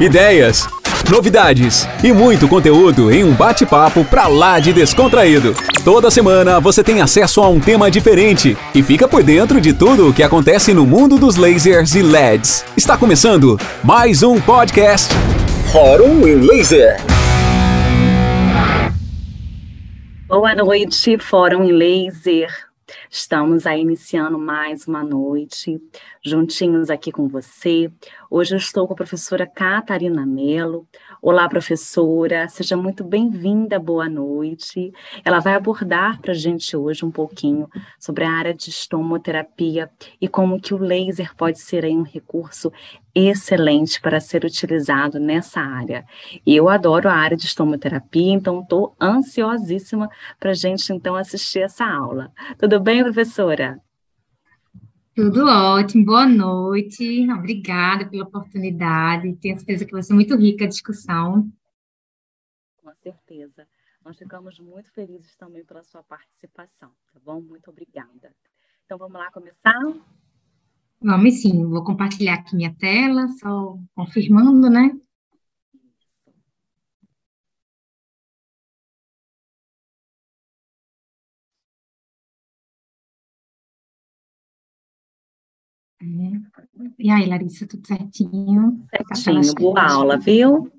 ideias, novidades e muito conteúdo em um bate-papo pra lá de descontraído. Toda semana você tem acesso a um tema diferente e fica por dentro de tudo o que acontece no mundo dos lasers e LEDs. Está começando mais um podcast Fórum em Laser. Boa noite, Fórum em Laser. Estamos aí iniciando mais uma noite, juntinhos aqui com você. Hoje eu estou com a professora Catarina Mello. Olá, professora, seja muito bem-vinda, boa noite. Ela vai abordar para a gente hoje um pouquinho sobre a área de estomoterapia e como que o laser pode ser aí um recurso excelente para ser utilizado nessa área. Eu adoro a área de estomoterapia, então estou ansiosíssima para a gente então assistir essa aula. Tudo bem, professora? Tudo ótimo, boa noite, obrigada pela oportunidade, tenho certeza que vai ser muito rica a discussão. Com certeza, nós ficamos muito felizes também pela sua participação, tá bom? Muito obrigada. Então vamos lá começar? Vamos sim, vou compartilhar aqui minha tela, só confirmando, né? E aí, Larissa, tudo certinho? Certinho, boa aula, viu?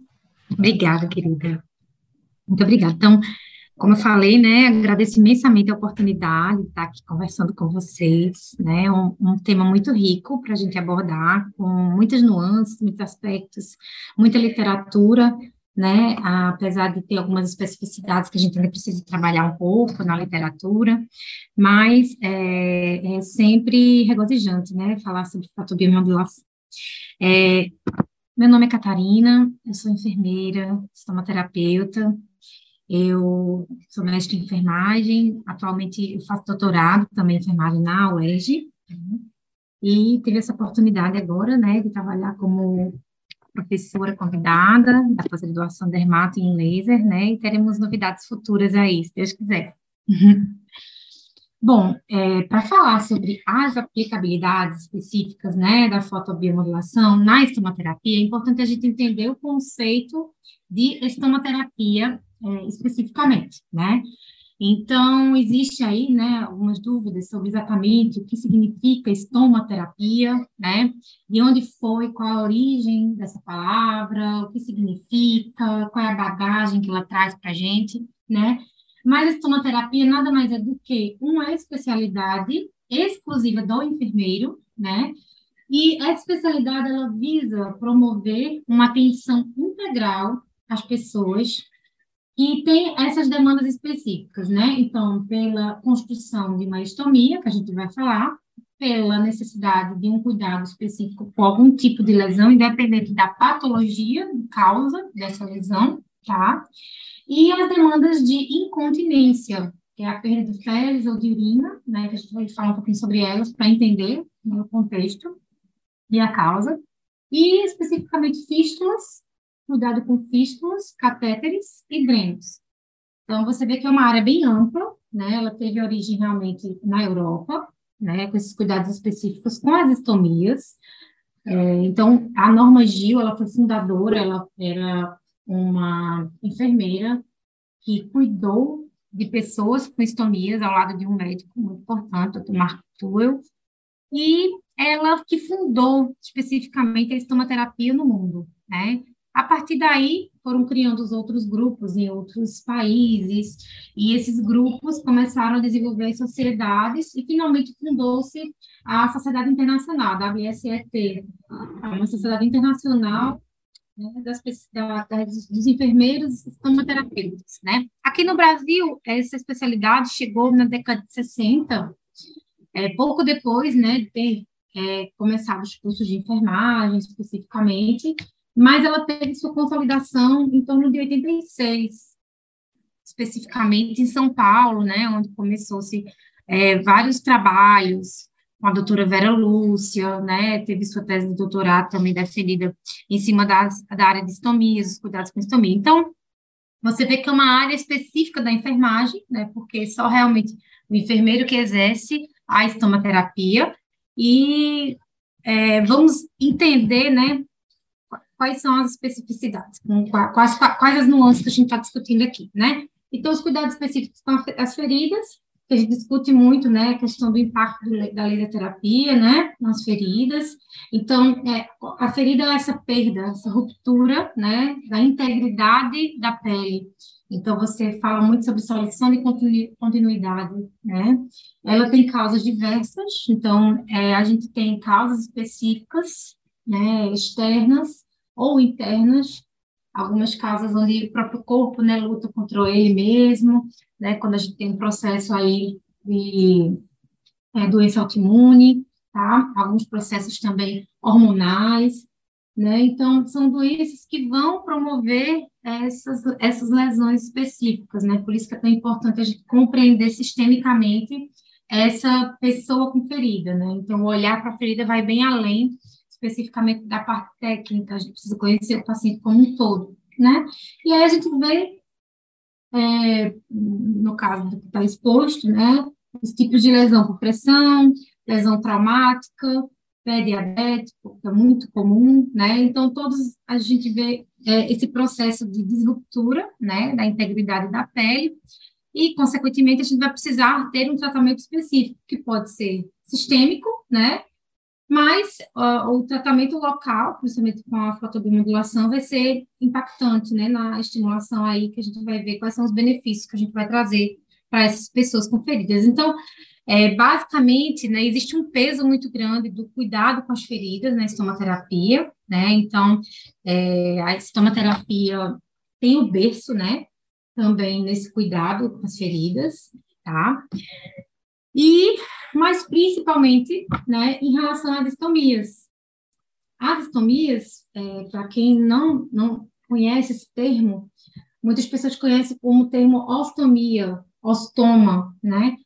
Obrigada, querida. Muito obrigada. Então, como eu falei, né, agradeço imensamente a oportunidade de estar aqui conversando com vocês, né, um, um tema muito rico para a gente abordar, com muitas nuances, muitos aspectos, muita literatura, né, apesar de ter algumas especificidades que a gente ainda precisa trabalhar um pouco na literatura, mas é, é sempre regozijante, né, falar sobre fotobiomodulação. É, meu nome é Catarina, eu sou enfermeira, estomaterapeuta, eu sou mestre em enfermagem, atualmente eu faço doutorado também em enfermagem na UERJ, e tive essa oportunidade agora, né, de trabalhar como professora convidada da pós-graduação Dermato em Laser, né, e teremos novidades futuras aí, se Deus quiser. Bom, é, para falar sobre as aplicabilidades específicas, né, da fotobiomodulação na estomaterapia, é importante a gente entender o conceito de estomaterapia é, especificamente, né? Então, existe aí, né, algumas dúvidas sobre exatamente o que significa estomaterapia, né, de onde foi, qual a origem dessa palavra, o que significa, qual é a bagagem que ela traz para a gente, né, mas a estomaterapia nada mais é do que uma especialidade exclusiva do enfermeiro, né, e essa especialidade, ela visa promover uma atenção integral às pessoas e tem essas demandas específicas, né? Então, pela construção de uma estomia, que a gente vai falar, pela necessidade de um cuidado específico com algum tipo de lesão, independente da patologia, causa dessa lesão, tá? E as demandas de incontinência, que é a perda de fezes ou de urina, né? Que a gente vai falar um pouquinho sobre elas para entender né, o contexto e a causa. E especificamente fístulas cuidado com fístulas, catéteres e drenos. Então, você vê que é uma área bem ampla, né? Ela teve origem realmente na Europa, né? Com esses cuidados específicos com as estomias. É, então, a Norma Gil, ela foi fundadora, ela era uma enfermeira que cuidou de pessoas com estomias ao lado de um médico muito importante, o Mark Tuel, e ela que fundou especificamente a estomaterapia no mundo, né? A partir daí, foram criando os outros grupos em outros países, e esses grupos começaram a desenvolver sociedades, e finalmente fundou-se a Sociedade Internacional, a WSET, uma sociedade internacional né, das, da, das, dos enfermeiros estomaterapeutas. Né? Aqui no Brasil, essa especialidade chegou na década de 60, é, pouco depois né, de ter é, começado os cursos de enfermagem, especificamente, mas ela teve sua consolidação em torno de 86, especificamente em São Paulo, né, onde começou-se é, vários trabalhos com a doutora Vera Lúcia, né, teve sua tese de doutorado também defendida em cima das, da área de estomias, os cuidados com estomia. Então, você vê que é uma área específica da enfermagem, né, porque só realmente o enfermeiro que exerce a estomaterapia, e é, vamos entender, né, quais são as especificidades, quais, quais as nuances que a gente está discutindo aqui, né? Então, os cuidados específicos com as feridas, que a gente discute muito, né, a questão do impacto do, da laserterapia, né, nas feridas. Então, é, a ferida é essa perda, essa ruptura, né, da integridade da pele. Então, você fala muito sobre solução de continuidade, né? Ela tem causas diversas, então, é, a gente tem causas específicas, né, externas ou internas, algumas causas onde o próprio corpo, né, luta contra ele mesmo, né, quando a gente tem um processo aí de é, doença autoimune, tá? Alguns processos também hormonais, né? Então, são doenças que vão promover essas, essas lesões específicas, né? Por isso que é tão importante a gente compreender sistemicamente essa pessoa com ferida, né? Então, olhar para a ferida vai bem além especificamente da parte técnica, a gente precisa conhecer o paciente como um todo, né? E aí a gente vê, é, no caso do que está exposto, né? Os tipos de lesão por pressão, lesão traumática, pé diabético, que é muito comum, né? Então, todos a gente vê é, esse processo de disruptura, né, da integridade da pele, e, consequentemente, a gente vai precisar ter um tratamento específico, que pode ser sistêmico, né? Mas uh, o tratamento local, principalmente com a fotobiomodulação, vai ser impactante, né, na estimulação aí, que a gente vai ver quais são os benefícios que a gente vai trazer para essas pessoas com feridas. Então, é, basicamente, né, existe um peso muito grande do cuidado com as feridas na estomaterapia, né? Então, é, a estomaterapia tem o berço, né? Também nesse cuidado com as feridas, tá? E, mas principalmente, né, em relação às estomias. As estomias, é, para quem não, não conhece esse termo, muitas pessoas conhecem como termo ostomia, ostoma, né?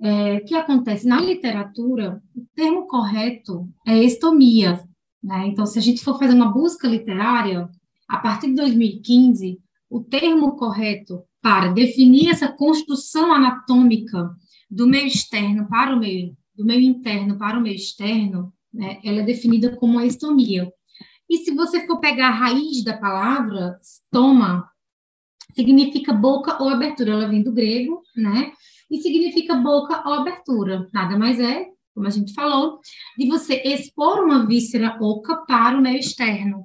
é, que acontece na literatura, o termo correto é estomia. Né? Então, se a gente for fazer uma busca literária, a partir de 2015, o termo correto para definir essa construção anatômica do meio externo para o meio, do meio interno para o meio externo, né, ela é definida como a estomia. E se você for pegar a raiz da palavra, estoma, significa boca ou abertura, ela vem do grego, né? e significa boca ou abertura. Nada mais é, como a gente falou, de você expor uma víscera oca para o meio externo.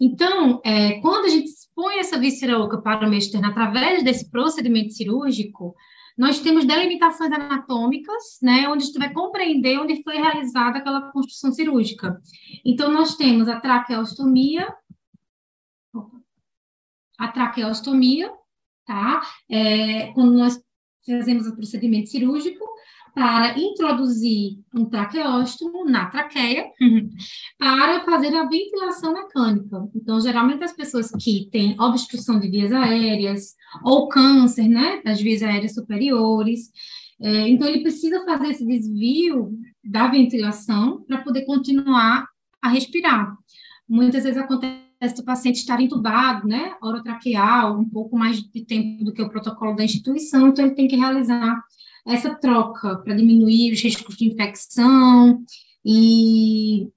Então, é, quando a gente expõe essa víscera oca para o meio externo através desse procedimento cirúrgico, nós temos delimitações anatômicas, né, onde a gente vai compreender onde foi realizada aquela construção cirúrgica. Então, nós temos a traqueostomia, a traqueostomia, tá? É, quando nós fazemos o procedimento cirúrgico para introduzir um traqueóstomo na traqueia para fazer a ventilação mecânica. Então, geralmente as pessoas que têm obstrução de vias aéreas ou câncer, né, das vias aéreas superiores, é, então ele precisa fazer esse desvio da ventilação para poder continuar a respirar. Muitas vezes acontece do paciente estar entubado, né, orotraqueal, um pouco mais de tempo do que o protocolo da instituição, então ele tem que realizar essa troca para diminuir os riscos de infecção e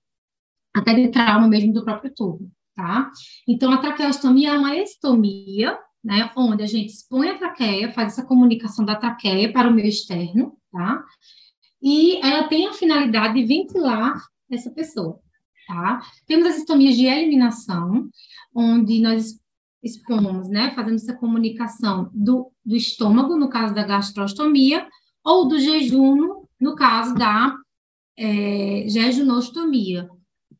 até de trauma mesmo do próprio tubo, tá? Então, a traqueostomia é uma estomia, né, onde a gente expõe a traqueia, faz essa comunicação da traqueia para o meio externo, tá? E ela tem a finalidade de ventilar essa pessoa tá? Temos as estomias de eliminação, onde nós expomos, né, fazemos essa comunicação do, do estômago, no caso da gastrostomia, ou do jejum, no caso da é, jejunostomia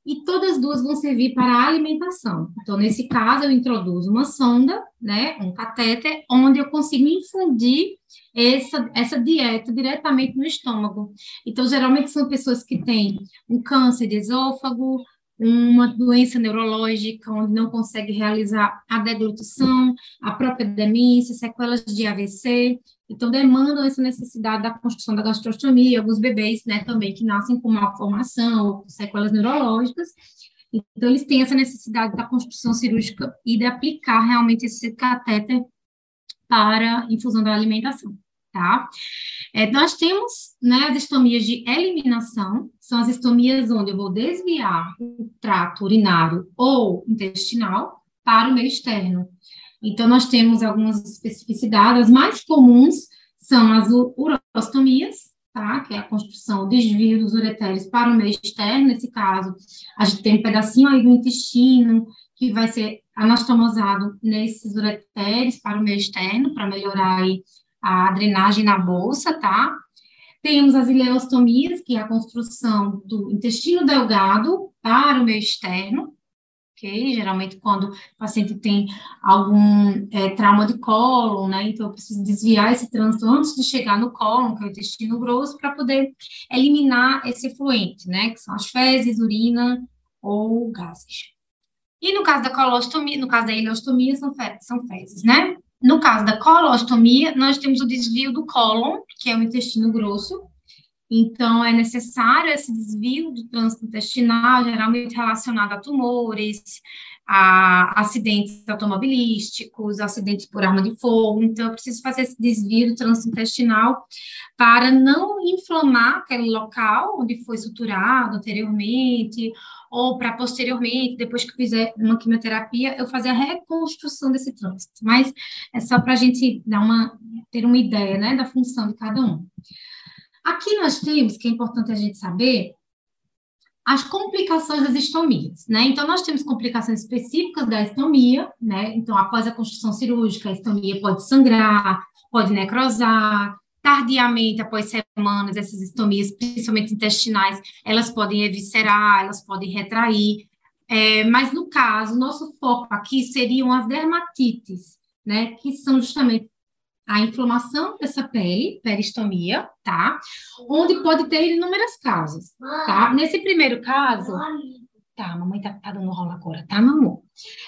e todas as duas vão servir para a alimentação. Então, nesse caso, eu introduzo uma sonda, né, um catéter, onde eu consigo infundir essa, essa dieta diretamente no estômago. Então, geralmente são pessoas que têm um câncer de esôfago, uma doença neurológica onde não consegue realizar a deglutição, a própria demência, sequelas de AVC, então demandam essa necessidade da construção da gastrostomia, alguns bebês, né, também que nascem com malformação ou com sequelas neurológicas, então eles têm essa necessidade da construção cirúrgica e de aplicar realmente esse catéter para infusão da alimentação, tá? É, nós temos, né, as estomias de eliminação, são as estomias onde eu vou desviar o trato urinário ou intestinal para o meio externo. Então, nós temos algumas especificidades, as mais comuns são as urostomias, tá? Que é a construção, o desvio dos ureteres para o meio externo. Nesse caso, a gente tem um pedacinho aí do intestino que vai ser anastomosado nesses ureteres para o meio externo, para melhorar aí a drenagem na bolsa, tá? Temos as ileostomias, que é a construção do intestino delgado para o meio externo, ok? Geralmente quando o paciente tem algum é, trauma de cólon, né? Então eu preciso desviar esse trânsito antes de chegar no cólon, que é o intestino grosso, para poder eliminar esse efluente, né? Que são as fezes, urina ou gases. E no caso da colostomia, no caso da ileostomia, são, são fezes, né? No caso da colostomia, nós temos o desvio do cólon, que é o intestino grosso, então, é necessário esse desvio do trânsito intestinal, geralmente relacionado a tumores, a acidentes automobilísticos, acidentes por arma de fogo. Então, eu preciso fazer esse desvio do trânsito intestinal para não inflamar aquele local onde foi suturado anteriormente, ou para posteriormente, depois que fizer uma quimioterapia, eu fazer a reconstrução desse trânsito. Mas é só para a gente dar uma, ter uma ideia né, da função de cada um. Aqui nós temos, que é importante a gente saber, as complicações das estomias, né? Então, nós temos complicações específicas da estomia, né? Então, após a construção cirúrgica, a estomia pode sangrar, pode necrosar, tardiamente, após semanas, essas estomias, principalmente intestinais, elas podem eviscerar, elas podem retrair, é, mas no caso, nosso foco aqui seriam as dermatites, né? Que são justamente a inflamação dessa pele, peristomia, tá? Onde pode ter inúmeras causas, tá? Nesse primeiro caso, tá, a mamãe tá, tá dando rola agora, tá, mamãe?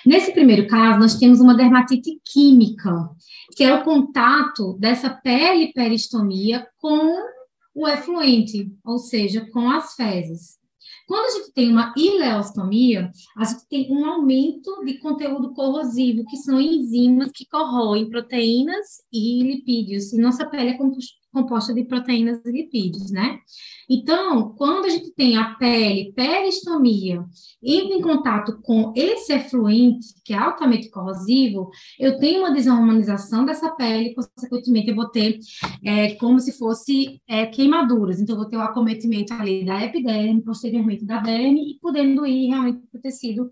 Nesse primeiro caso, nós temos uma dermatite química, que é o contato dessa pele peristomia com o efluente, ou seja, com as fezes. Quando a gente tem uma ileostomia, a gente tem um aumento de conteúdo corrosivo, que são enzimas que corroem proteínas e lipídios. E nossa pele é composta de proteínas e lipídios, né? Então, quando a gente tem a pele, peristomia, indo em contato com esse efluente, que é altamente corrosivo, eu tenho uma desarmonização dessa pele, consequentemente, eu vou ter é, como se fosse é, queimaduras. Então, eu vou ter o acometimento ali da epiderme, posteriormente da derme, e podendo ir realmente para o tecido,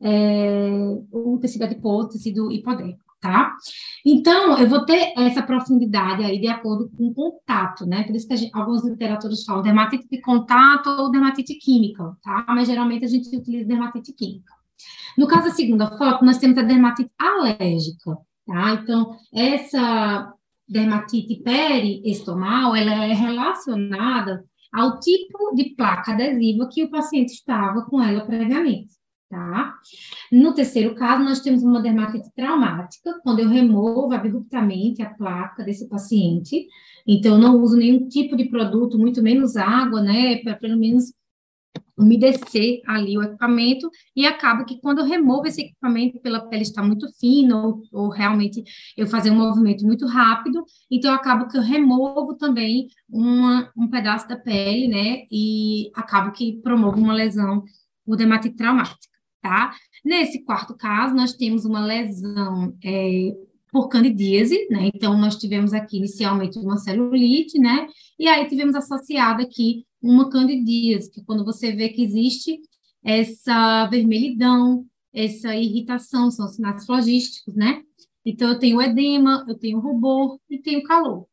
é, o tecido adiposo, tecido hipodérmico tá? Então, eu vou ter essa profundidade aí de acordo com o contato, né? Por isso que gente, algumas literaturas falam dermatite de contato ou dermatite química, tá? Mas geralmente a gente utiliza dermatite química. No caso da segunda foto, nós temos a dermatite alérgica, tá? Então, essa dermatite periestomal, ela é relacionada ao tipo de placa adesiva que o paciente estava com ela previamente tá? No terceiro caso, nós temos uma dermatite traumática, quando eu removo abruptamente a placa desse paciente, então não uso nenhum tipo de produto, muito menos água, né, para pelo menos umedecer ali o equipamento, e acaba que quando eu removo esse equipamento pela pele está muito fina, ou, ou realmente eu fazer um movimento muito rápido, então acabo que eu removo também uma, um pedaço da pele, né, e acabo que promovo uma lesão por dermatite traumática tá? Nesse quarto caso, nós temos uma lesão é, por candidíase, né? Então, nós tivemos aqui inicialmente uma celulite, né? E aí tivemos associado aqui uma candidíase, que quando você vê que existe essa vermelhidão, essa irritação, são sinais flogísticos, né? Então, eu tenho edema, eu tenho rubor e tenho calor,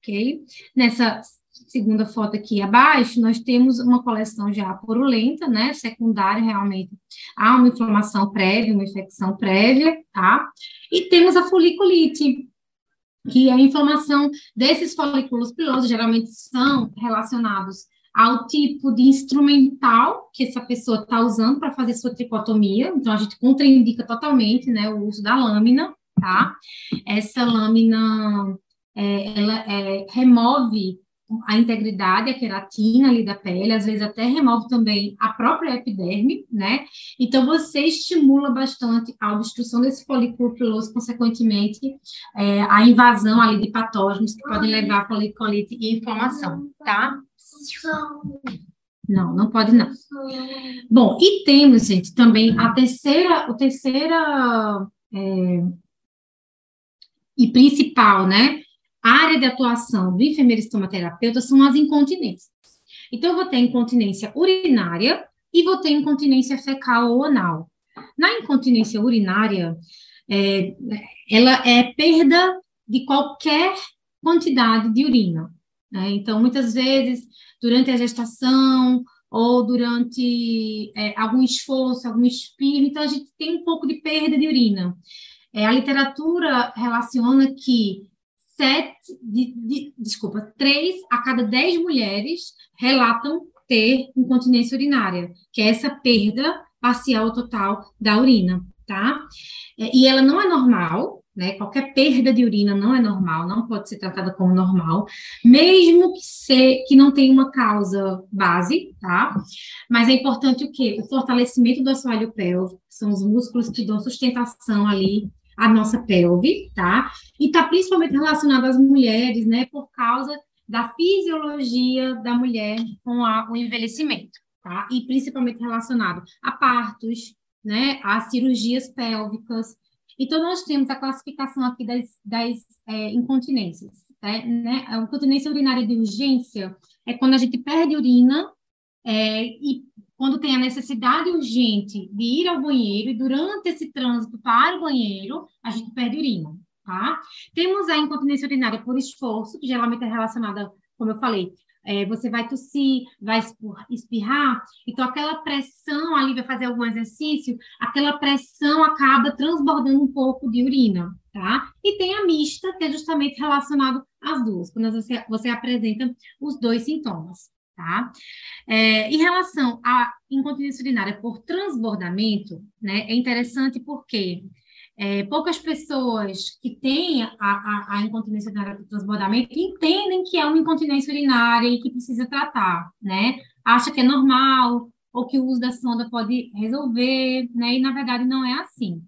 ok? Nessa segunda foto aqui abaixo, nós temos uma coleção já purulenta, né, secundária realmente, há uma inflamação prévia, uma infecção prévia, tá? E temos a foliculite, que é a inflamação desses folículos pilosos, geralmente são relacionados ao tipo de instrumental que essa pessoa está usando para fazer sua tricotomia, então a gente contraindica totalmente, né, o uso da lâmina, tá? Essa lâmina, é, ela é, remove a integridade, a queratina ali da pele, às vezes até remove também a própria epiderme, né? Então, você estimula bastante a obstrução desse folículo piloso, consequentemente, é, a invasão ali de patógenos que podem levar a foliculite e inflamação, tá? Não, não pode não. Bom, e temos, gente, também a terceira, o terceira é, e principal, né? Área de atuação do enfermeiro estomaterapeuta são as incontinências. Então, eu vou ter incontinência urinária e vou ter incontinência fecal ou anal. Na incontinência urinária, é, ela é perda de qualquer quantidade de urina. Né? Então, muitas vezes, durante a gestação ou durante é, algum esforço, algum espirro, então a gente tem um pouco de perda de urina. É, a literatura relaciona que sete, de, de, desculpa, três a cada dez mulheres relatam ter incontinência urinária, que é essa perda parcial ou total da urina, tá? É, e ela não é normal, né? Qualquer perda de urina não é normal, não pode ser tratada como normal, mesmo que, ser, que não tenha uma causa base, tá? Mas é importante o quê? O fortalecimento do assoalho pélvico, são os músculos que dão sustentação ali a nossa pelve, tá? E está principalmente relacionado às mulheres, né, por causa da fisiologia da mulher com a, o envelhecimento, tá? E principalmente relacionado a partos, né, a cirurgias pélvicas. Então, nós temos a classificação aqui das, das é, incontinências, tá? né? A incontinência urinária de urgência é quando a gente perde urina é, e quando tem a necessidade urgente de ir ao banheiro, e durante esse trânsito para o banheiro, a gente perde urina, tá? Temos a incontinência urinária por esforço, que geralmente é relacionada, como eu falei, é, você vai tossir, vai espirrar, então aquela pressão ali, vai fazer algum exercício, aquela pressão acaba transbordando um pouco de urina, tá? E tem a mista, que é justamente relacionado às duas, quando você, você apresenta os dois sintomas tá? É, em relação à incontinência urinária por transbordamento, né, é interessante porque é, poucas pessoas que têm a, a, a, incontinência urinária por transbordamento entendem que é uma incontinência urinária e que precisa tratar, né? Acha que é normal ou que o uso da sonda pode resolver, né? E na verdade não é assim.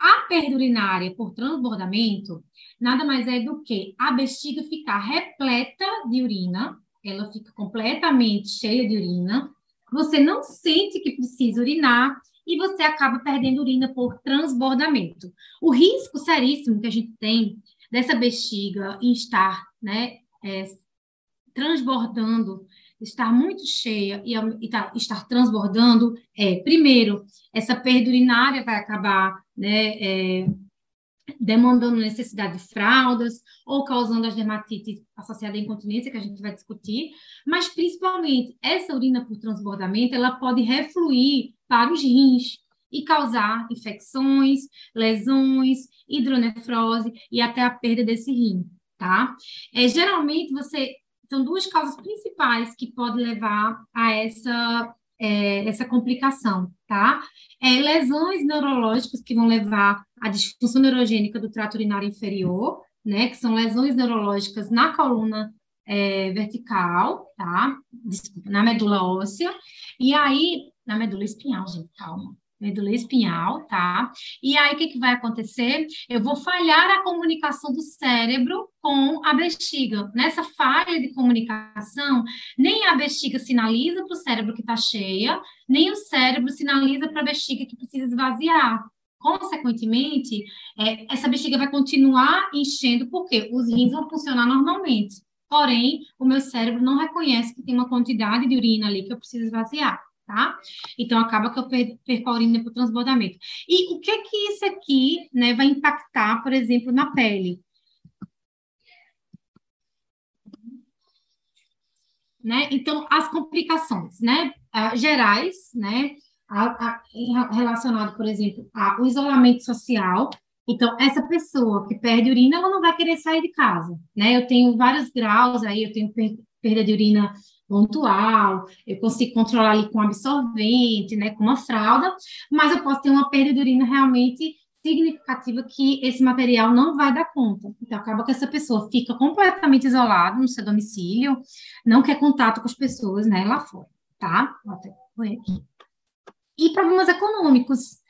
A perda urinária por transbordamento nada mais é do que a bexiga ficar repleta de urina, ela fica completamente cheia de urina, você não sente que precisa urinar e você acaba perdendo urina por transbordamento. O risco seríssimo que a gente tem dessa bexiga em estar, né, é, transbordando, estar muito cheia e, e tá, estar transbordando é, primeiro, essa perda urinária vai acabar, né, é, demandando necessidade de fraldas ou causando as dermatites associadas à incontinência, que a gente vai discutir, mas principalmente essa urina por transbordamento, ela pode refluir para os rins e causar infecções, lesões, hidronefrose e até a perda desse rim, tá? É, geralmente você são duas causas principais que podem levar a essa é, essa complicação, tá? É, lesões neurológicas que vão levar à disfunção neurogênica do trato urinário inferior, né? Que são lesões neurológicas na coluna é, vertical, tá? Desculpa, na medula óssea. E aí, na medula espinhal, gente, calma medula espinhal, tá? E aí, o que, que vai acontecer? Eu vou falhar a comunicação do cérebro com a bexiga. Nessa falha de comunicação, nem a bexiga sinaliza para o cérebro que está cheia, nem o cérebro sinaliza para a bexiga que precisa esvaziar. Consequentemente, é, essa bexiga vai continuar enchendo, porque os rins vão funcionar normalmente. Porém, o meu cérebro não reconhece que tem uma quantidade de urina ali que eu preciso esvaziar tá? Então, acaba que eu perco a urina por transbordamento. E o que que isso aqui, né, vai impactar, por exemplo, na pele? Né? Então, as complicações, né, gerais, né, a, a, relacionado, por exemplo, ao isolamento social. Então, essa pessoa que perde urina, ela não vai querer sair de casa, né? Eu tenho vários graus aí, eu tenho perda de urina pontual, eu consigo controlar ali com absorvente, né, com uma fralda, mas eu posso ter uma perda de urina realmente significativa que esse material não vai dar conta. Então, acaba que essa pessoa fica completamente isolada no seu domicílio, não quer contato com as pessoas, né, lá fora, tá? Vou até aqui. E problemas econômicos.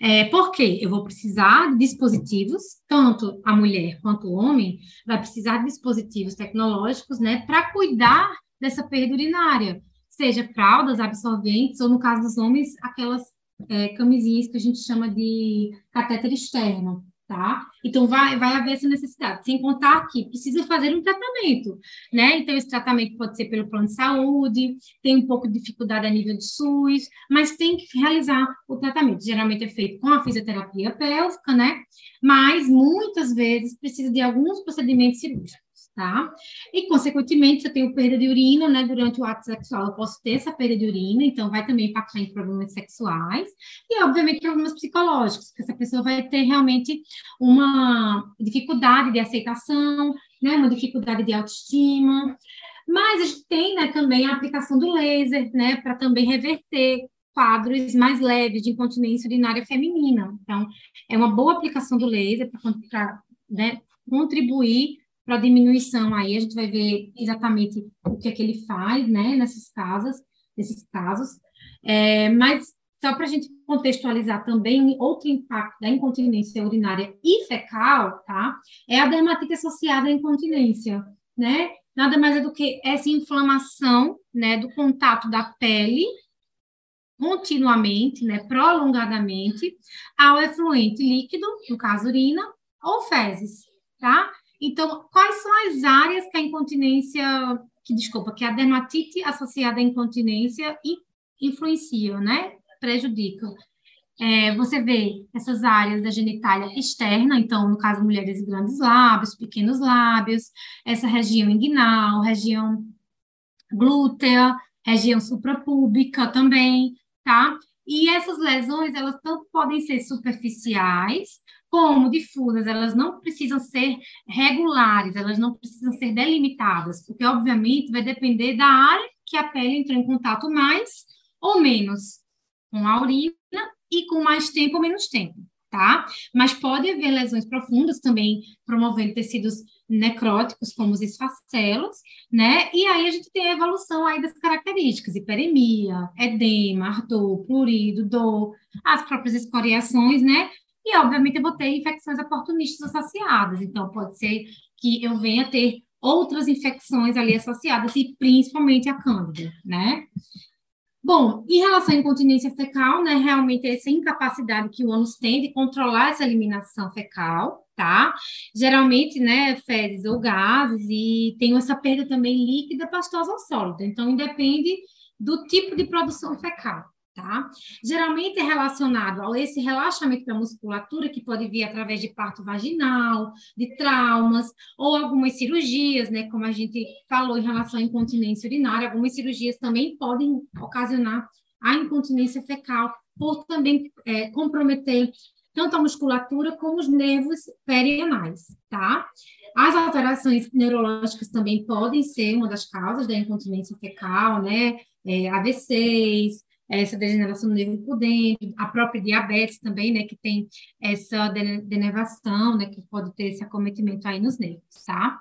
É, porque eu vou precisar de dispositivos, tanto a mulher quanto o homem vai precisar de dispositivos tecnológicos, né, para cuidar dessa perda urinária, seja fraldas, absorventes, ou no caso dos homens, aquelas é, camisinhas que a gente chama de catéter externo, tá? Então, vai, vai haver essa necessidade, sem contar que precisa fazer um tratamento, né? Então, esse tratamento pode ser pelo plano de saúde, tem um pouco de dificuldade a nível de SUS, mas tem que realizar o tratamento. Geralmente é feito com a fisioterapia pélvica, né? Mas, muitas vezes, precisa de alguns procedimentos cirúrgicos tá? E, consequentemente, se eu tenho perda de urina, né, durante o ato sexual, eu posso ter essa perda de urina, então vai também impactar em problemas sexuais e, obviamente, problemas psicológicos, porque essa pessoa vai ter realmente uma dificuldade de aceitação, né, uma dificuldade de autoestima. Mas a gente tem, né, também a aplicação do laser, né, para também reverter quadros mais leves de incontinência urinária feminina. Então, é uma boa aplicação do laser para né, contribuir para diminuição. Aí a gente vai ver exatamente o que é que ele faz, né, nessas casas, nesses casos, é, mas só para a gente contextualizar também outro impacto da incontinência urinária e fecal, tá, é a dermatite associada à incontinência, né, nada mais é do que essa inflamação, né, do contato da pele continuamente, né, prolongadamente, ao efluente líquido, no caso urina, ou fezes, tá? Então, quais são as áreas que a incontinência, que desculpa, que a dermatite associada à incontinência influenciam, né? Prejudicam. É, você vê essas áreas da genitália externa, então, no caso, mulheres grandes lábios, pequenos lábios, essa região inguinal, região glútea, região suprapúbica também, tá? E essas lesões, elas tanto podem ser superficiais, como difusas, elas não precisam ser regulares, elas não precisam ser delimitadas, porque, obviamente, vai depender da área que a pele entrou em contato mais ou menos com a urina e com mais tempo ou menos tempo, tá? Mas pode haver lesões profundas também, promovendo tecidos necróticos, como os esfacelos, né? E aí a gente tem a evolução aí das características, hiperemia, edema, ardor, prurido, dor, as próprias escoriações, né? E, obviamente, eu vou ter infecções oportunistas associadas. Então, pode ser que eu venha ter outras infecções ali associadas, e principalmente a cândida, né? Bom, em relação à incontinência fecal, né, realmente essa incapacidade que o ânus tem de controlar essa eliminação fecal, tá? Geralmente, né, fezes ou gases, e tem essa perda também líquida, pastosa ou sólida. Então, independe do tipo de produção fecal tá? Geralmente é relacionado a esse relaxamento da musculatura que pode vir através de parto vaginal, de traumas ou algumas cirurgias, né? Como a gente falou em relação à incontinência urinária, algumas cirurgias também podem ocasionar a incontinência fecal por também é, comprometer tanto a musculatura como os nervos perianais, tá? As alterações neurológicas também podem ser uma das causas da incontinência fecal, né? É, AVCs, essa degeneração do nervo por dentro, a própria diabetes também, né, que tem essa denervação, né, que pode ter esse acometimento aí nos nervos, tá?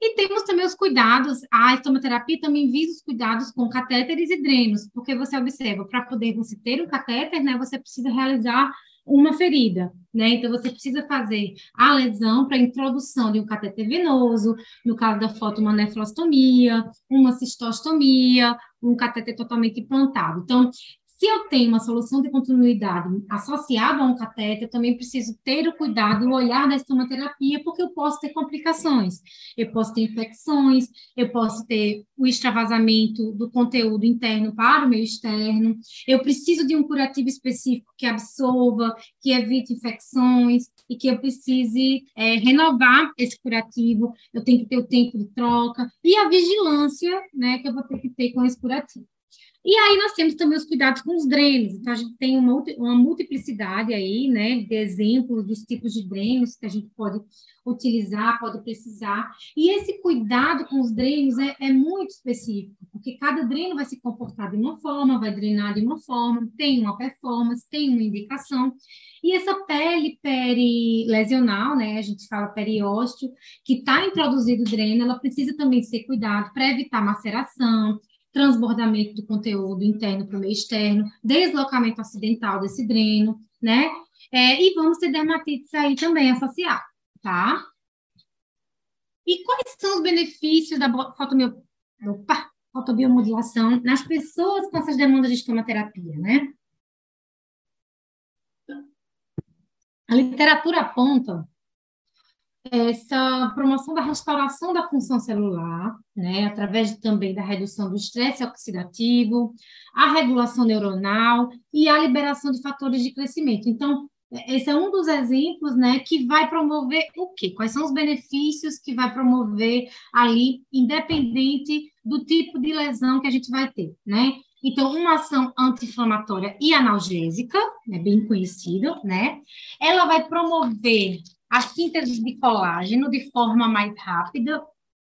E temos também os cuidados, a estomoterapia também visa os cuidados com catéteres e drenos, porque você observa, para poder você ter um catéter, né, você precisa realizar uma ferida, né? Então você precisa fazer a lesão para introdução de um cateter venoso, no caso da foto, uma nefrostomia, uma cistostomia, um cateter totalmente implantado. Então, se eu tenho uma solução de continuidade associada a um catéter, eu também preciso ter o cuidado, o olhar da estomaterapia, porque eu posso ter complicações, eu posso ter infecções, eu posso ter o extravasamento do conteúdo interno para o meio externo, eu preciso de um curativo específico que absorva, que evite infecções e que eu precise é, renovar esse curativo, eu tenho que ter o tempo de troca e a vigilância né, que eu vou ter que ter com esse curativo. E aí nós temos também os cuidados com os drenos. Então, a gente tem uma, uma multiplicidade aí, né, de exemplos dos tipos de drenos que a gente pode utilizar, pode precisar. E esse cuidado com os drenos é, é muito específico, porque cada dreno vai se comportar de uma forma, vai drenar de uma forma, tem uma performance, tem uma indicação. E essa pele perilesional, né, a gente fala periósteo, que está introduzido dreno, ela precisa também ser cuidado para evitar maceração, transbordamento do conteúdo interno para o meio externo, deslocamento acidental desse dreno, né? É, e vamos ter dermatites aí também associadas, tá? E quais são os benefícios da fotobiomodulação nas pessoas com essas demandas de estomaterapia, né? A literatura aponta essa promoção da restauração da função celular, né, através também da redução do estresse oxidativo, a regulação neuronal e a liberação de fatores de crescimento. Então, esse é um dos exemplos, né, que vai promover o quê? Quais são os benefícios que vai promover ali, independente do tipo de lesão que a gente vai ter, né? Então, uma ação anti-inflamatória e analgésica, né, bem conhecida, né? Ela vai promover a síntese de colágeno de forma mais rápida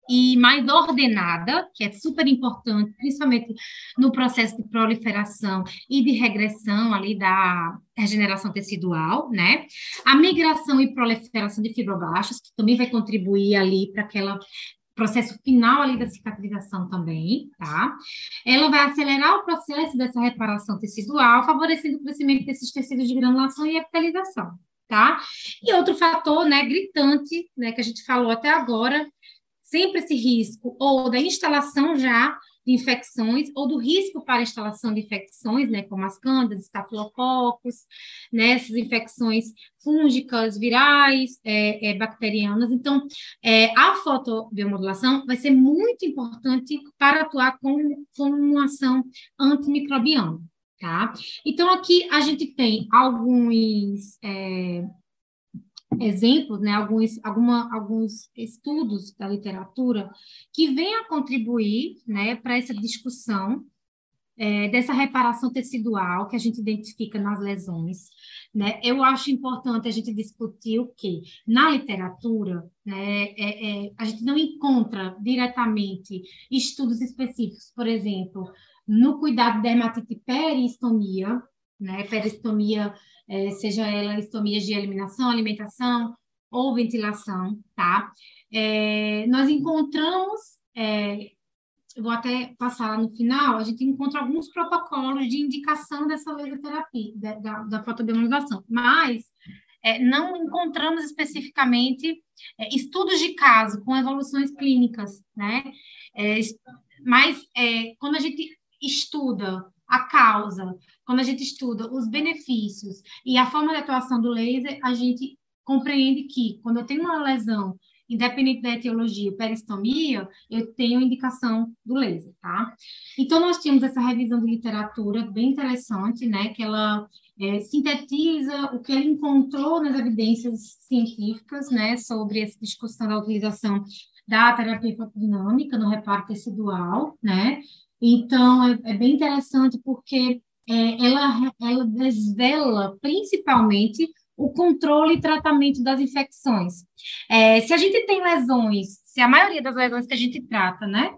e mais ordenada, que é super importante, principalmente no processo de proliferação e de regressão ali da regeneração tecidual, né? A migração e proliferação de fibroblastos, que também vai contribuir ali para aquela processo final ali da cicatrização também, tá? Ela vai acelerar o processo dessa reparação tecidual, favorecendo o crescimento desses tecidos de granulação e epitelização tá? E outro fator, né, gritante, né, que a gente falou até agora, sempre esse risco ou da instalação já de infecções ou do risco para instalação de infecções, né, como as cândidas, estafilococos, né, essas infecções fúngicas, virais, é, é, bacterianas. Então, é, a fotobiomodulação vai ser muito importante para atuar como, como uma ação antimicrobiana tá? Então, aqui a gente tem alguns é, exemplos, né, alguns, alguma, alguns estudos da literatura que vêm a contribuir né, para essa discussão é, dessa reparação tecidual que a gente identifica nas lesões. Né? Eu acho importante a gente discutir o que na literatura né, é, é, a gente não encontra diretamente estudos específicos, por exemplo, no cuidado de dermatite peristomia, né, peristomia, é, seja ela estomias de eliminação, alimentação ou ventilação, tá? É, nós encontramos, é, vou até passar lá no final, a gente encontra alguns protocolos de indicação dessa laserterapia, da, da, da fotobiomodulação, mas é, não encontramos especificamente é, estudos de caso com evoluções clínicas, né? É, mas é, quando a gente estuda a causa, quando a gente estuda os benefícios e a forma de atuação do laser, a gente compreende que quando eu tenho uma lesão, independente da etiologia, peristomia, eu tenho indicação do laser, tá? Então, nós tínhamos essa revisão de literatura bem interessante, né, que ela é, sintetiza o que ele encontrou nas evidências científicas, né, sobre essa discussão da utilização da terapia fotodinâmica no reparo tecidual, né, então, é, é bem interessante porque é, ela, ela desvela principalmente o controle e tratamento das infecções. É, se a gente tem lesões, se a maioria das lesões que a gente trata, né,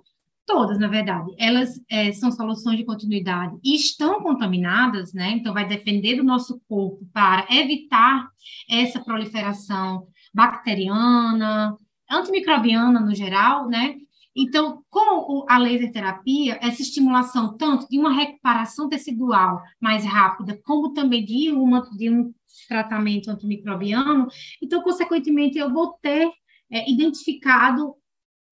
todas, na verdade, elas é, são soluções de continuidade e estão contaminadas, né, então vai depender do nosso corpo para evitar essa proliferação bacteriana, antimicrobiana no geral, né, então, com a laser terapia, essa estimulação tanto de uma recuperação tecidual mais rápida, como também de, uma, de um tratamento antimicrobiano, então, consequentemente, eu vou ter é, identificado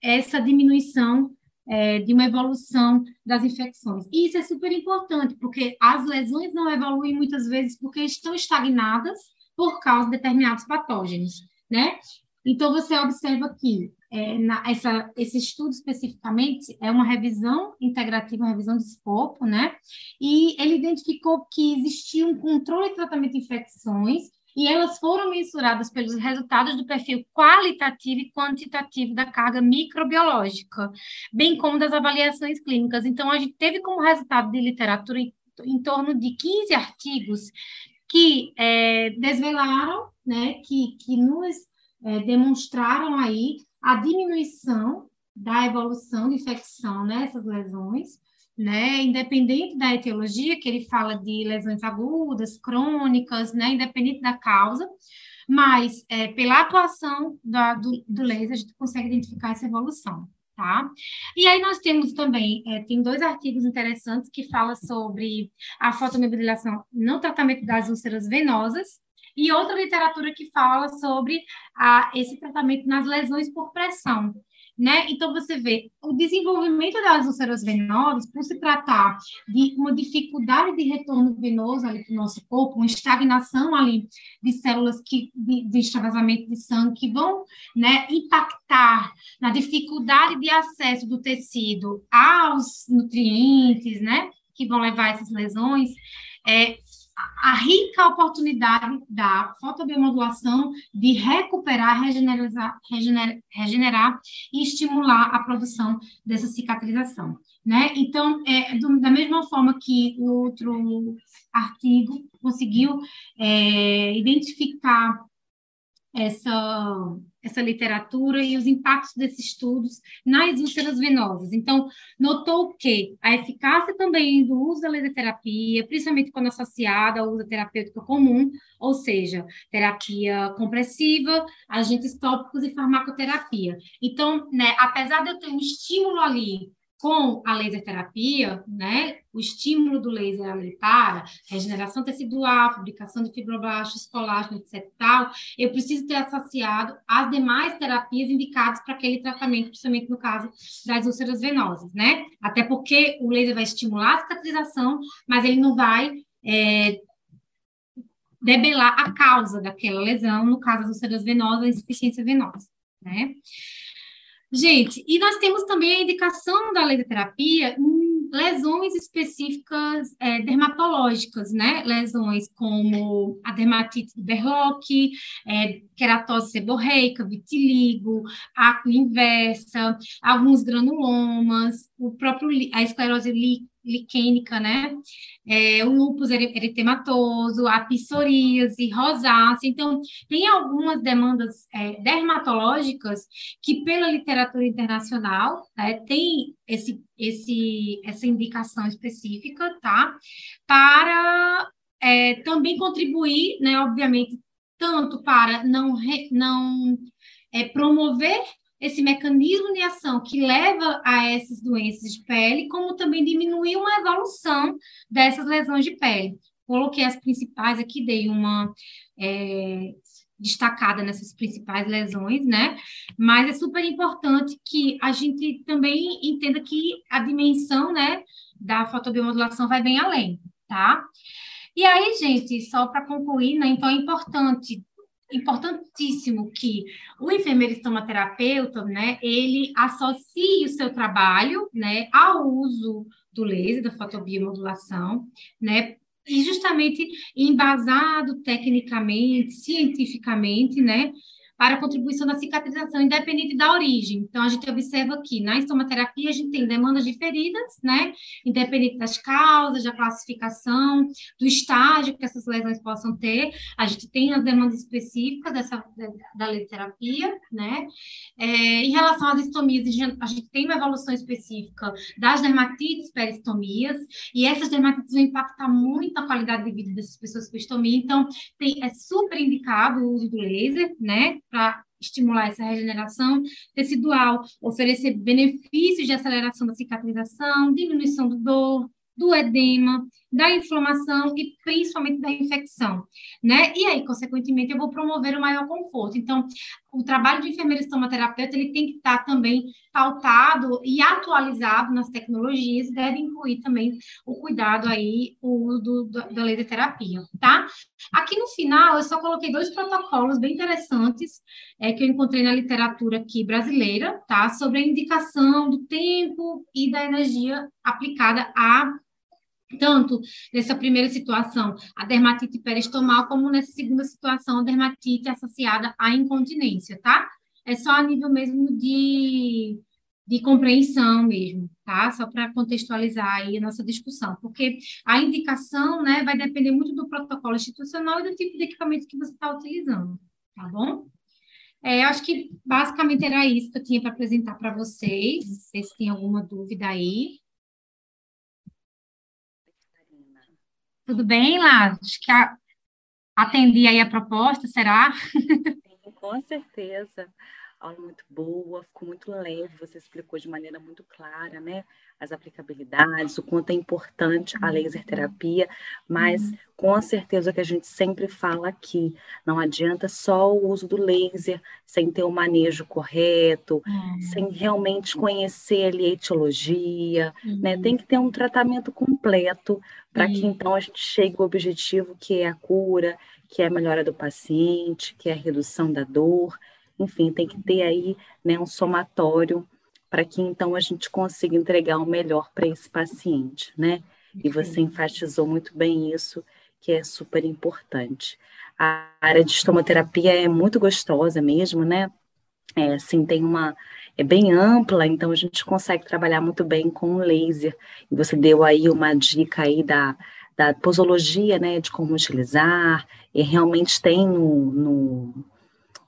essa diminuição é, de uma evolução das infecções. E isso é super importante, porque as lesões não evoluem muitas vezes porque estão estagnadas por causa de determinados patógenos, né? Então, você observa que é, na, essa, esse estudo especificamente é uma revisão integrativa, uma revisão de escopo, né? E ele identificou que existia um controle e tratamento de infecções e elas foram mensuradas pelos resultados do perfil qualitativo e quantitativo da carga microbiológica, bem como das avaliações clínicas. Então, a gente teve como resultado de literatura em, em torno de 15 artigos que é, desvelaram, né, que, que nos é, demonstraram aí a diminuição da evolução de infecção nessas lesões, né, independente da etiologia, que ele fala de lesões agudas, crônicas, né, independente da causa, mas é, pela atuação da, do, do laser a gente consegue identificar essa evolução. Tá? E aí nós temos também, é, tem dois artigos interessantes que falam sobre a fotomobilização no tratamento das úlceras venosas, e outra literatura que fala sobre a, esse tratamento nas lesões por pressão né? Então, você vê o desenvolvimento das úlceras venosas, por se tratar de uma dificuldade de retorno venoso ali para o nosso corpo, uma estagnação ali de células que, de, de extravasamento de sangue, que vão né, impactar na dificuldade de acesso do tecido aos nutrientes, né? Que vão levar essas lesões. É, a rica oportunidade da fotobiomodulação de recuperar, regenerar, regenerar, regenerar e estimular a produção dessa cicatrização. Né? Então, é, do, da mesma forma que o outro artigo conseguiu é, identificar essa, essa literatura e os impactos desses estudos nas úlceras venosas. Então, notou que a eficácia também do uso da lesoterapia, principalmente quando associada ao uso terapêutica comum, ou seja, terapia compressiva, agentes tópicos e farmacoterapia. Então, né, apesar de eu ter um estímulo ali com a laser terapia, né, o estímulo do laser ali para regeneração tecidual, fabricação de fibroblastos, colágeno, etc. Tal, eu preciso ter associado as demais terapias indicadas para aquele tratamento, principalmente no caso das úlceras venosas, né? Até porque o laser vai estimular a cicatrização, mas ele não vai é, debelar a causa daquela lesão, no caso das úlceras venosas, a insuficiência venosa, né? Gente, e nós temos também a indicação da lesoterapia em lesões específicas é, dermatológicas, né? Lesões como a dermatite de Berlock, é, queratose seborreica, vitiligo, acne inversa, alguns granulomas, o próprio a esclerose liquênica, né? É, o lúpus eritematoso, a psoríase, rosácea. Então, tem algumas demandas é, dermatológicas que, pela literatura internacional, né, tem esse, esse, essa indicação específica, tá? Para é, também contribuir, né, obviamente, tanto para não, re, não é, promover esse mecanismo de ação que leva a essas doenças de pele, como também diminuir uma evolução dessas lesões de pele. Coloquei as principais aqui, dei uma é, destacada nessas principais lesões, né? Mas é super importante que a gente também entenda que a dimensão, né, da fotobiomodulação vai bem além, tá? E aí, gente, só para concluir, né, então é importante importantíssimo que o enfermeiro estomaterapeuta, né, ele associe o seu trabalho, né, ao uso do laser, da fotobiomodulação, né, e justamente embasado tecnicamente, cientificamente, né, para a contribuição na cicatrização, independente da origem. Então, a gente observa que na estomaterapia a gente tem demandas diferidas, né? Independente das causas, da classificação, do estágio que essas lesões possam ter. A gente tem as demandas específicas dessa, da terapia, né? É, em relação às estomias, a gente tem uma evolução específica das dermatites peristomias, e essas dermatites vão impactar muito a qualidade de vida dessas pessoas com estomia. Então, tem, é super indicado o uso do laser, né? Para estimular essa regeneração tecidual, oferecer benefícios de aceleração da cicatrização, diminuição do dor, do edema, da inflamação e principalmente da infecção, né? E aí, consequentemente, eu vou promover o maior conforto. Então, o trabalho de enfermeiro estomaterapeuta, ele tem que estar também pautado e atualizado nas tecnologias, deve incluir também o cuidado aí, o uso da lesoterapia, tá? Aqui no final, eu só coloquei dois protocolos bem interessantes é, que eu encontrei na literatura aqui brasileira, tá? Sobre a indicação do tempo e da energia aplicada a tanto nessa primeira situação, a dermatite peristomal, como nessa segunda situação, a dermatite associada à incontinência, tá? É só a nível mesmo de, de compreensão mesmo, tá? Só para contextualizar aí a nossa discussão, porque a indicação, né, vai depender muito do protocolo institucional e do tipo de equipamento que você está utilizando, tá bom? É, acho que basicamente era isso que eu tinha para apresentar para vocês. Se tem alguma dúvida aí. Tudo bem, Lá? Acho que a... atendi aí a proposta, será? Com certeza. Aula muito boa, ficou muito leve, você explicou de maneira muito clara, né? As aplicabilidades, o quanto é importante a laser terapia, mas uhum. com certeza que a gente sempre fala aqui, não adianta só o uso do laser sem ter o manejo correto, uhum. sem realmente conhecer ali a etiologia, uhum. né? Tem que ter um tratamento completo para que então a gente chegue ao objetivo que é a cura, que é a melhora do paciente, que é a redução da dor. Enfim, tem que ter aí né, um somatório para que então a gente consiga entregar o melhor para esse paciente, né? E você enfatizou muito bem isso, que é super importante. A área de estomoterapia é muito gostosa mesmo, né? É, assim, tem uma é bem ampla, então a gente consegue trabalhar muito bem com laser. E você deu aí uma dica aí da, da posologia, né, de como utilizar, e realmente tem no, no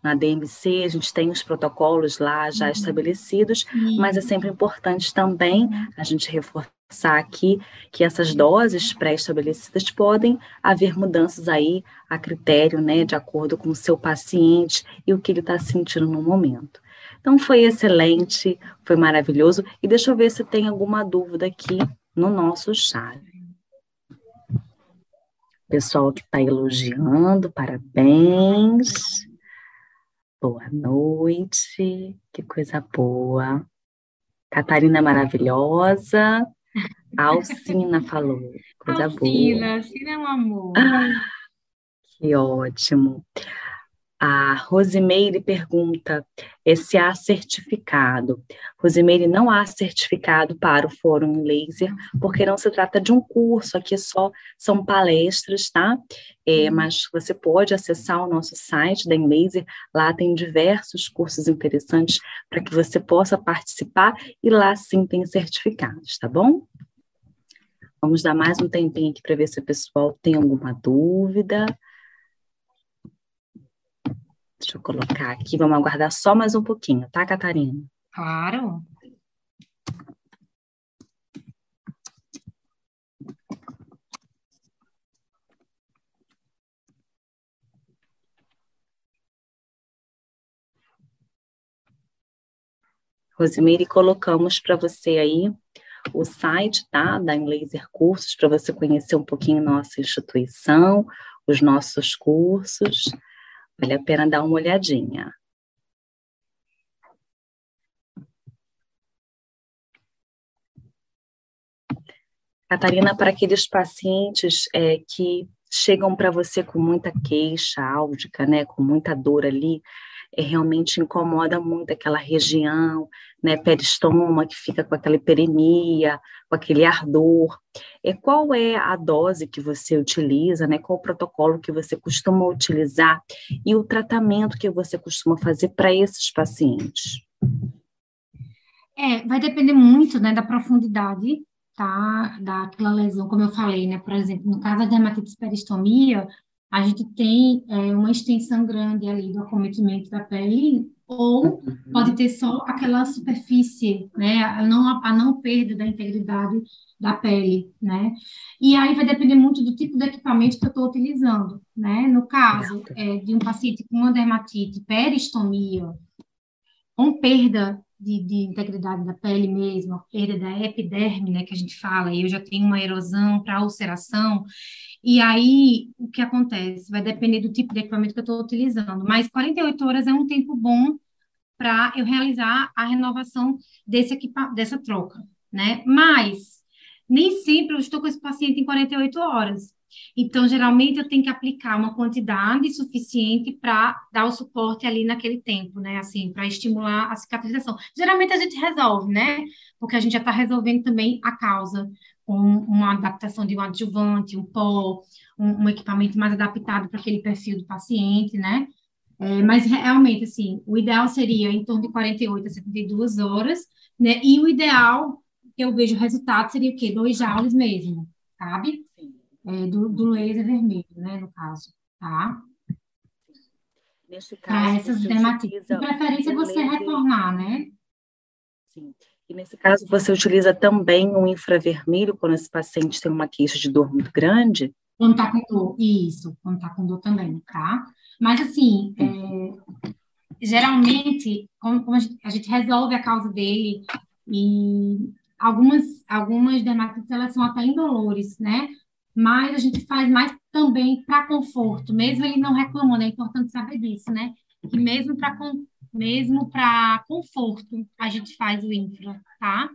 na DMC, a gente tem os protocolos lá já uhum. estabelecidos, uhum. mas é sempre importante também uhum. a gente reforçar aqui que essas doses pré-estabelecidas podem haver mudanças aí a critério, né, de acordo com o seu paciente e o que ele está sentindo no momento. Então foi excelente, foi maravilhoso. E deixa eu ver se tem alguma dúvida aqui no nosso chat. Pessoal que está elogiando, parabéns. Boa noite, que coisa boa. Catarina maravilhosa. Alcina falou, coisa Alcina, boa. Alcina é um amor. Ah, que ótimo. A Rosimeire pergunta se há certificado. Rosimeire, não há certificado para o Fórum Laser, porque não se trata de um curso, aqui só são palestras, tá? É, uhum. mas você pode acessar o nosso site da Laser, lá tem diversos cursos interessantes para que você possa participar e lá sim tem certificados, tá bom? Vamos dar mais um tempinho aqui para ver se o pessoal tem alguma dúvida. Deixa eu colocar aqui, vamos aguardar só mais um pouquinho, tá, Catarina? Claro. Rosimeire, colocamos para você aí o site, tá, da Laser Cursos, para você conhecer um pouquinho nossa instituição, os nossos cursos. Vale a pena dar uma olhadinha. Catarina, para aqueles pacientes é, que chegam para você com muita queixa álgica, né, com muita dor ali, é, realmente incomoda muito aquela região, né, peristoma, que fica com aquela hiperemia, com aquele ardor. É, qual é a dose que você utiliza, né, qual o protocolo que você costuma utilizar e o tratamento que você costuma fazer para esses pacientes? É, vai depender muito, né, da profundidade, tá, daquela lesão, como eu falei, né, por exemplo, no caso da dermatite peristomia, a gente tem é, uma extensão grande ali do acometimento da pele, ou pode ter só aquela superfície, né, a não, a não perda da integridade da pele, né? E aí vai depender muito do tipo de equipamento que eu estou utilizando, né? No caso é, de um paciente com uma dermatite, peristomia, com perda de, de, integridade da pele mesmo, a perda da epiderme, né, que a gente fala, e eu já tenho uma erosão para ulceração, e aí, o que acontece? Vai depender do tipo de equipamento que eu estou utilizando, mas 48 horas é um tempo bom para eu realizar a renovação desse equipa dessa troca, né? Mas nem sempre eu estou com esse paciente em 48 horas. Então, geralmente, eu tenho que aplicar uma quantidade suficiente para dar o suporte ali naquele tempo, né? Assim, para estimular a cicatrização. Geralmente a gente resolve, né? Porque a gente já está resolvendo também a causa com uma adaptação de um adjuvante, um pó, um, um equipamento mais adaptado para aquele perfil do paciente, né? É, mas realmente, assim, o ideal seria em torno de 48 a 72 horas, né? E o ideal que eu vejo o resultado seria o quê? Dois joules mesmo, sabe? É, do, do laser vermelho, né, no caso, tá? Nesse caso, Para essas dermatites. De preferência, você laser... retornar, né? Sim. E nesse caso, você utiliza também o infravermelho quando esse paciente tem uma queixa de dor muito grande? Quando tá com dor, isso, quando tá com dor também, tá? Mas assim, é, geralmente, como, como a, gente, a, gente, resolve a causa dele e algumas, algumas dermatites, elas são até indolores, né? Mas a gente faz mais também para conforto, mesmo ele não reclamando, é importante saber disso, né? Que mesmo para mesmo para conforto, a gente faz o infra, tá?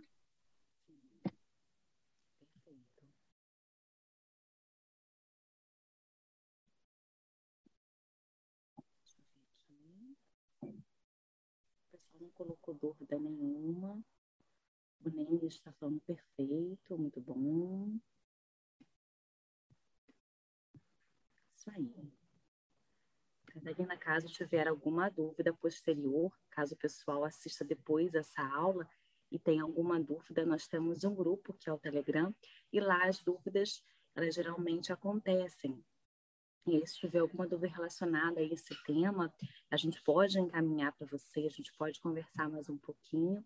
não colocou dúvida nenhuma. O Ney está falando perfeito, muito bom. Aí. Catarina, caso tiver alguma dúvida posterior, caso o pessoal assista depois essa aula e tenha alguma dúvida, nós temos um grupo que é o Telegram e lá as dúvidas, elas geralmente acontecem. E se tiver alguma dúvida relacionada a esse tema, a gente pode encaminhar para você, a gente pode conversar mais um pouquinho.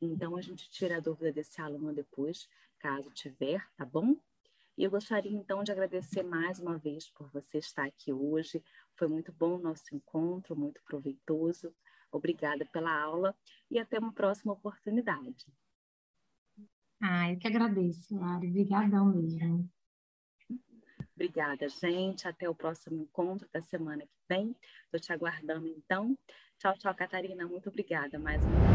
Então, a gente tira a dúvida desse aluno depois, caso tiver, tá bom? E eu gostaria então de agradecer mais uma vez por você estar aqui hoje. Foi muito bom o nosso encontro, muito proveitoso. Obrigada pela aula e até uma próxima oportunidade. Ah, eu que agradeço, Lari. Obrigadão mesmo. Obrigada, gente. Até o próximo encontro da semana que vem. Estou te aguardando, então. Tchau, tchau, Catarina. Muito obrigada mais uma